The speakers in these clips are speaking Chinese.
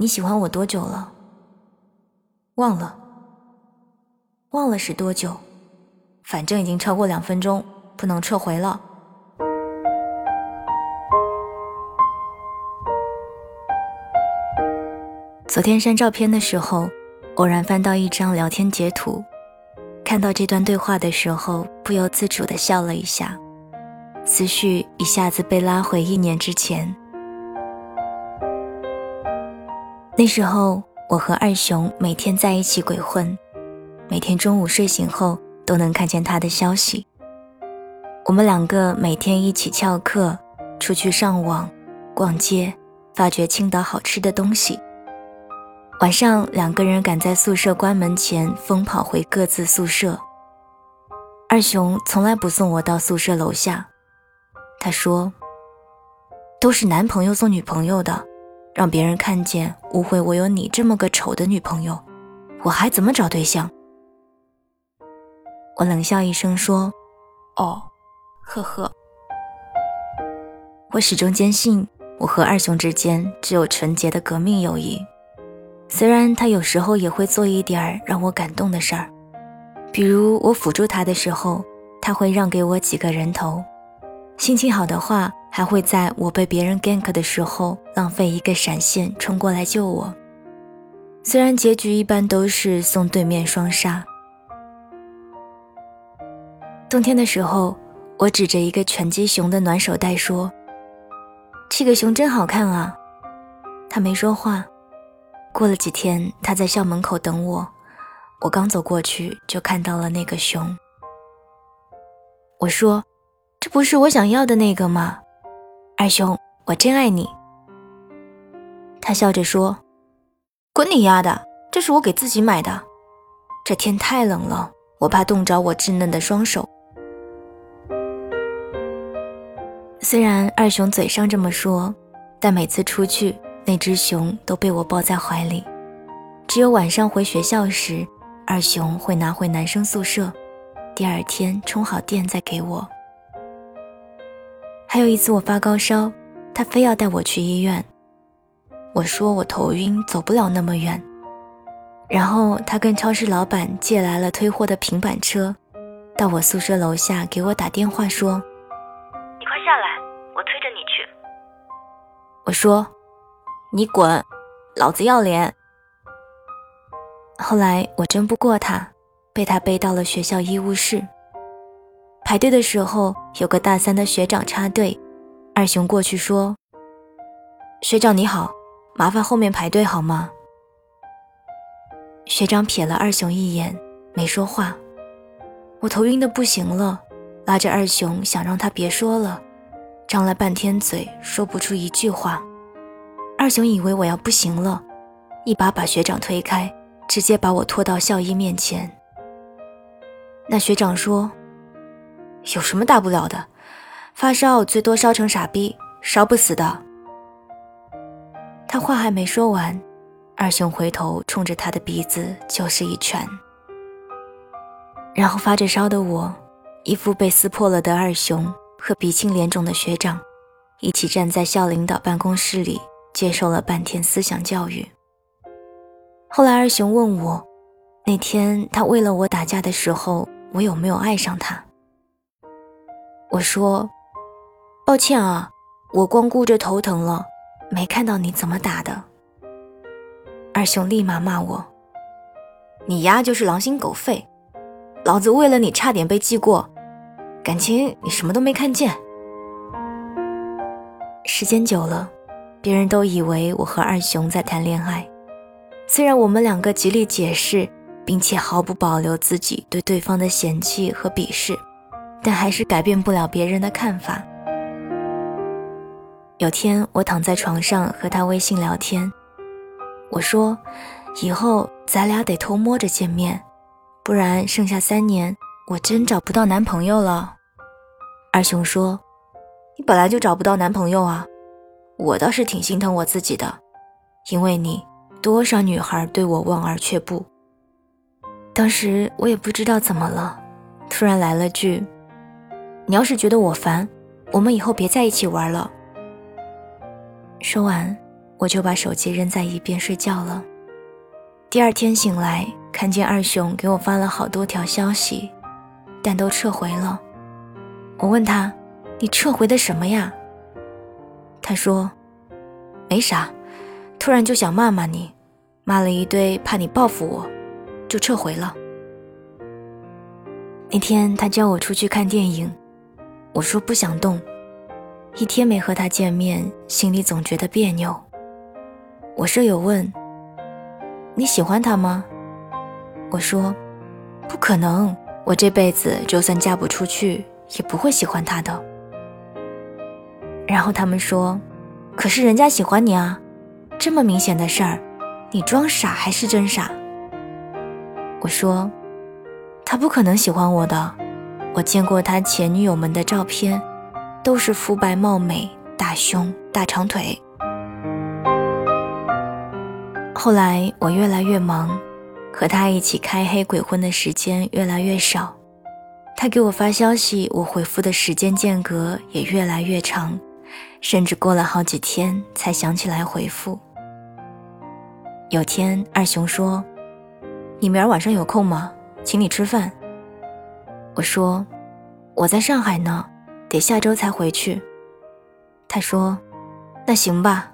你喜欢我多久了？忘了，忘了是多久？反正已经超过两分钟，不能撤回了。昨天删照片的时候，偶然翻到一张聊天截图，看到这段对话的时候，不由自主的笑了一下，思绪一下子被拉回一年之前。那时候，我和二熊每天在一起鬼混，每天中午睡醒后都能看见他的消息。我们两个每天一起翘课，出去上网、逛街，发掘青岛好吃的东西。晚上两个人赶在宿舍关门前疯跑回各自宿舍。二熊从来不送我到宿舍楼下，他说：“都是男朋友送女朋友的。”让别人看见，误会我有你这么个丑的女朋友，我还怎么找对象？我冷笑一声说：“哦，呵呵。”我始终坚信，我和二熊之间只有纯洁的革命友谊。虽然他有时候也会做一点让我感动的事儿，比如我辅助他的时候，他会让给我几个人头。心情好的话。还会在我被别人 gank 的时候浪费一个闪现冲过来救我。虽然结局一般都是送对面双杀。冬天的时候，我指着一个拳击熊的暖手袋说：“这个熊真好看啊。”他没说话。过了几天，他在校门口等我，我刚走过去就看到了那个熊。我说：“不是我想要的那个吗？”二兄，我真爱你。他笑着说：“滚你丫的！这是我给自己买的。这天太冷了，我怕冻着我稚嫩的双手。”虽然二熊嘴上这么说，但每次出去，那只熊都被我抱在怀里。只有晚上回学校时，二熊会拿回男生宿舍，第二天充好电再给我。还有一次我发高烧，他非要带我去医院。我说我头晕，走不了那么远。然后他跟超市老板借来了推货的平板车，到我宿舍楼下给我打电话说：“你快下来，我推着你去。”我说：“你滚，老子要脸。”后来我争不过他，被他背到了学校医务室。排队的时候，有个大三的学长插队，二熊过去说：“学长你好，麻烦后面排队好吗？”学长瞥了二熊一眼，没说话。我头晕的不行了，拉着二熊想让他别说了，张了半天嘴说不出一句话。二熊以为我要不行了，一把把学长推开，直接把我拖到校医面前。那学长说。有什么大不了的？发烧最多烧成傻逼，烧不死的。他话还没说完，二熊回头冲着他的鼻子就是一拳。然后发着烧的我，一副被撕破了的二熊和鼻青脸肿的学长，一起站在校领导办公室里，接受了半天思想教育。后来二熊问我，那天他为了我打架的时候，我有没有爱上他？我说：“抱歉啊，我光顾着头疼了，没看到你怎么打的。”二熊立马骂我：“你丫就是狼心狗肺，老子为了你差点被记过，感情你什么都没看见。”时间久了，别人都以为我和二熊在谈恋爱，虽然我们两个极力解释，并且毫不保留自己对对方的嫌弃和鄙视。但还是改变不了别人的看法。有天我躺在床上和他微信聊天，我说：“以后咱俩得偷摸着见面，不然剩下三年我真找不到男朋友了。”二熊说：“你本来就找不到男朋友啊，我倒是挺心疼我自己的，因为你多少女孩对我望而却步。”当时我也不知道怎么了，突然来了句。你要是觉得我烦，我们以后别在一起玩了。说完，我就把手机扔在一边睡觉了。第二天醒来，看见二熊给我发了好多条消息，但都撤回了。我问他：“你撤回的什么呀？”他说：“没啥，突然就想骂骂你，骂了一堆，怕你报复我，就撤回了。”那天他叫我出去看电影，我说不想动。一天没和他见面，心里总觉得别扭。我舍友问：“你喜欢他吗？”我说：“不可能，我这辈子就算嫁不出去，也不会喜欢他的。”然后他们说：“可是人家喜欢你啊，这么明显的事儿，你装傻还是真傻？”我说：“他不可能喜欢我的，我见过他前女友们的照片。”都是肤白貌美、大胸大长腿。后来我越来越忙，和他一起开黑鬼混的时间越来越少，他给我发消息，我回复的时间间隔也越来越长，甚至过了好几天才想起来回复。有天二熊说：“你明儿晚上有空吗？请你吃饭。”我说：“我在上海呢。”得下周才回去。他说：“那行吧。”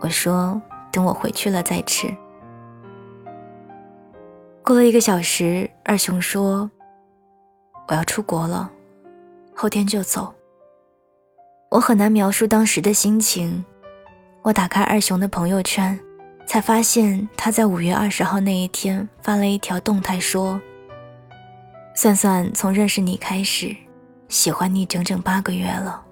我说：“等我回去了再吃。”过了一个小时，二熊说：“我要出国了，后天就走。”我很难描述当时的心情。我打开二熊的朋友圈，才发现他在五月二十号那一天发了一条动态，说：“算算从认识你开始。”喜欢你整整八个月了。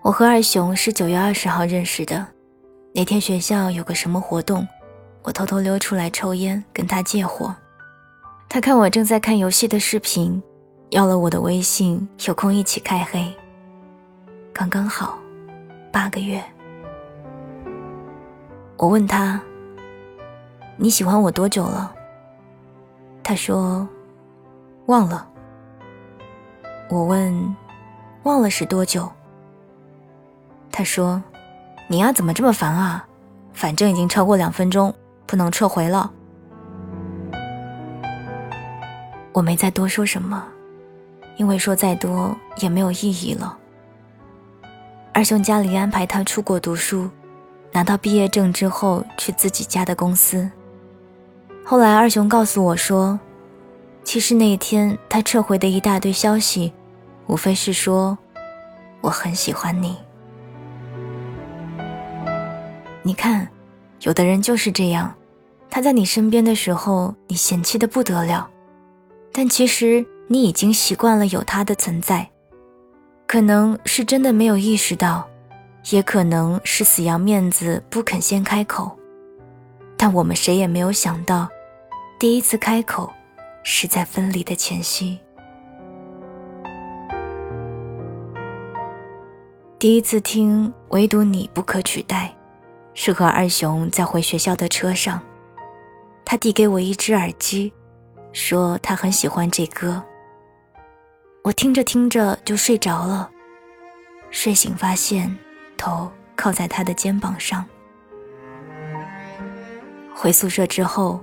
我和二熊是九月二十号认识的，那天学校有个什么活动，我偷偷溜出来抽烟，跟他借火。他看我正在看游戏的视频，要了我的微信，有空一起开黑。刚刚好，八个月。我问他：“你喜欢我多久了？”他说：“忘了。”我问：“忘了是多久？”他说：“你呀，怎么这么烦啊？反正已经超过两分钟，不能撤回了。”我没再多说什么，因为说再多也没有意义了。二兄家里安排他出国读书，拿到毕业证之后去自己家的公司。后来二雄告诉我说。其实那一天，他撤回的一大堆消息，无非是说我很喜欢你。你看，有的人就是这样，他在你身边的时候，你嫌弃的不得了，但其实你已经习惯了有他的存在。可能是真的没有意识到，也可能是死要面子不肯先开口，但我们谁也没有想到，第一次开口。是在分离的前夕。第一次听《唯独你不可取代》，是和二熊在回学校的车上，他递给我一只耳机，说他很喜欢这歌。我听着听着就睡着了，睡醒发现头靠在他的肩膀上。回宿舍之后，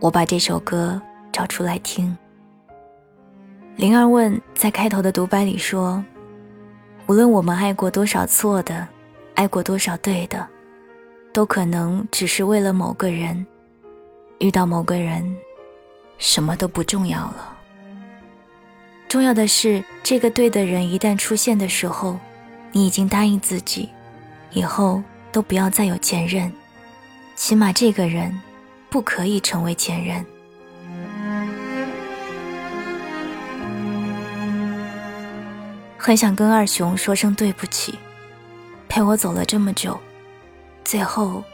我把这首歌。找出来听。灵儿问，在开头的独白里说：“无论我们爱过多少错的，爱过多少对的，都可能只是为了某个人。遇到某个人，什么都不重要了。重要的是，这个对的人一旦出现的时候，你已经答应自己，以后都不要再有前任，起码这个人不可以成为前任。”很想跟二熊说声对不起，陪我走了这么久，最后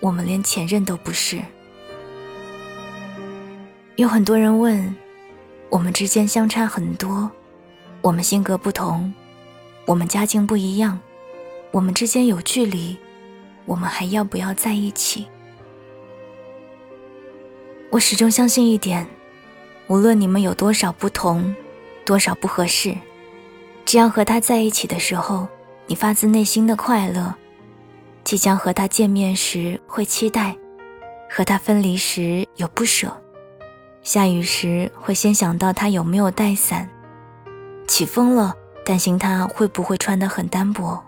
我们连前任都不是。有很多人问，我们之间相差很多，我们性格不同，我们家境不一样，我们之间有距离，我们还要不要在一起？我始终相信一点，无论你们有多少不同，多少不合适。只要和他在一起的时候，你发自内心的快乐，即将和他见面时会期待，和他分离时有不舍，下雨时会先想到他有没有带伞，起风了担心他会不会穿得很单薄。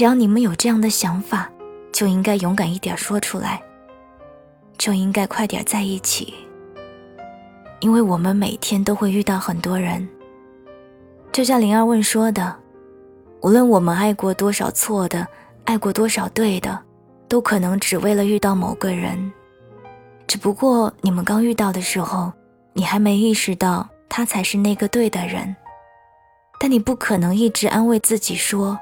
只要你们有这样的想法，就应该勇敢一点说出来，就应该快点在一起，因为我们每天都会遇到很多人。就像灵儿问说的，无论我们爱过多少错的。爱过多少对的，都可能只为了遇到某个人。只不过你们刚遇到的时候，你还没意识到他才是那个对的人。但你不可能一直安慰自己说，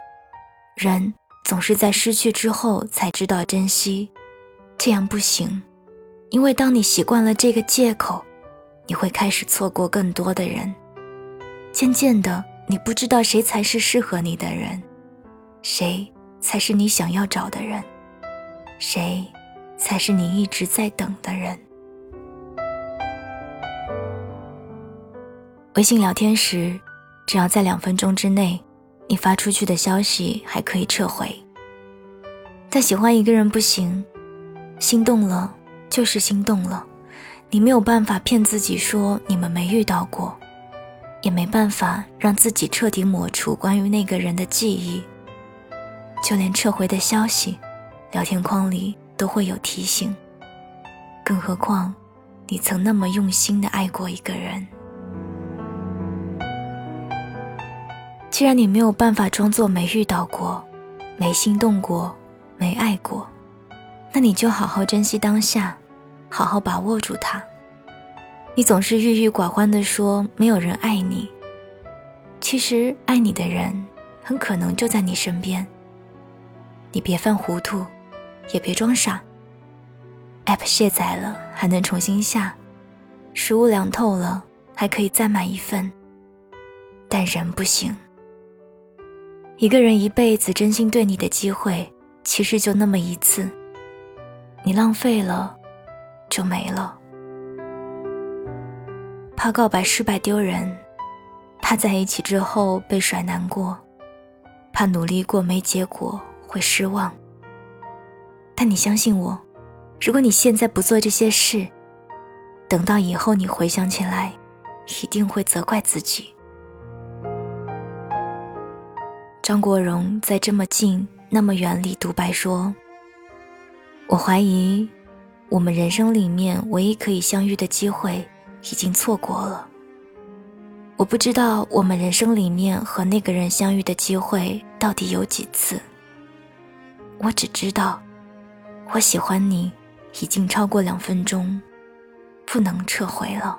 人总是在失去之后才知道珍惜，这样不行。因为当你习惯了这个借口，你会开始错过更多的人。渐渐的，你不知道谁才是适合你的人，谁。才是你想要找的人，谁才是你一直在等的人？微信聊天时，只要在两分钟之内，你发出去的消息还可以撤回。但喜欢一个人不行，心动了就是心动了，你没有办法骗自己说你们没遇到过，也没办法让自己彻底抹除关于那个人的记忆。就连撤回的消息，聊天框里都会有提醒。更何况，你曾那么用心的爱过一个人。既然你没有办法装作没遇到过、没心动过、没爱过，那你就好好珍惜当下，好好把握住它。你总是郁郁寡欢的说没有人爱你，其实爱你的人很可能就在你身边。你别犯糊涂，也别装傻。App 卸载了还能重新下，食物凉透了还可以再买一份。但人不行。一个人一辈子真心对你的机会，其实就那么一次。你浪费了，就没了。怕告白失败丢人，怕在一起之后被甩难过，怕努力过没结果。会失望，但你相信我，如果你现在不做这些事，等到以后你回想起来，一定会责怪自己。张国荣在《这么近那么远》里独白说：“我怀疑，我们人生里面唯一可以相遇的机会已经错过了。我不知道我们人生里面和那个人相遇的机会到底有几次。”我只知道，我喜欢你，已经超过两分钟，不能撤回了。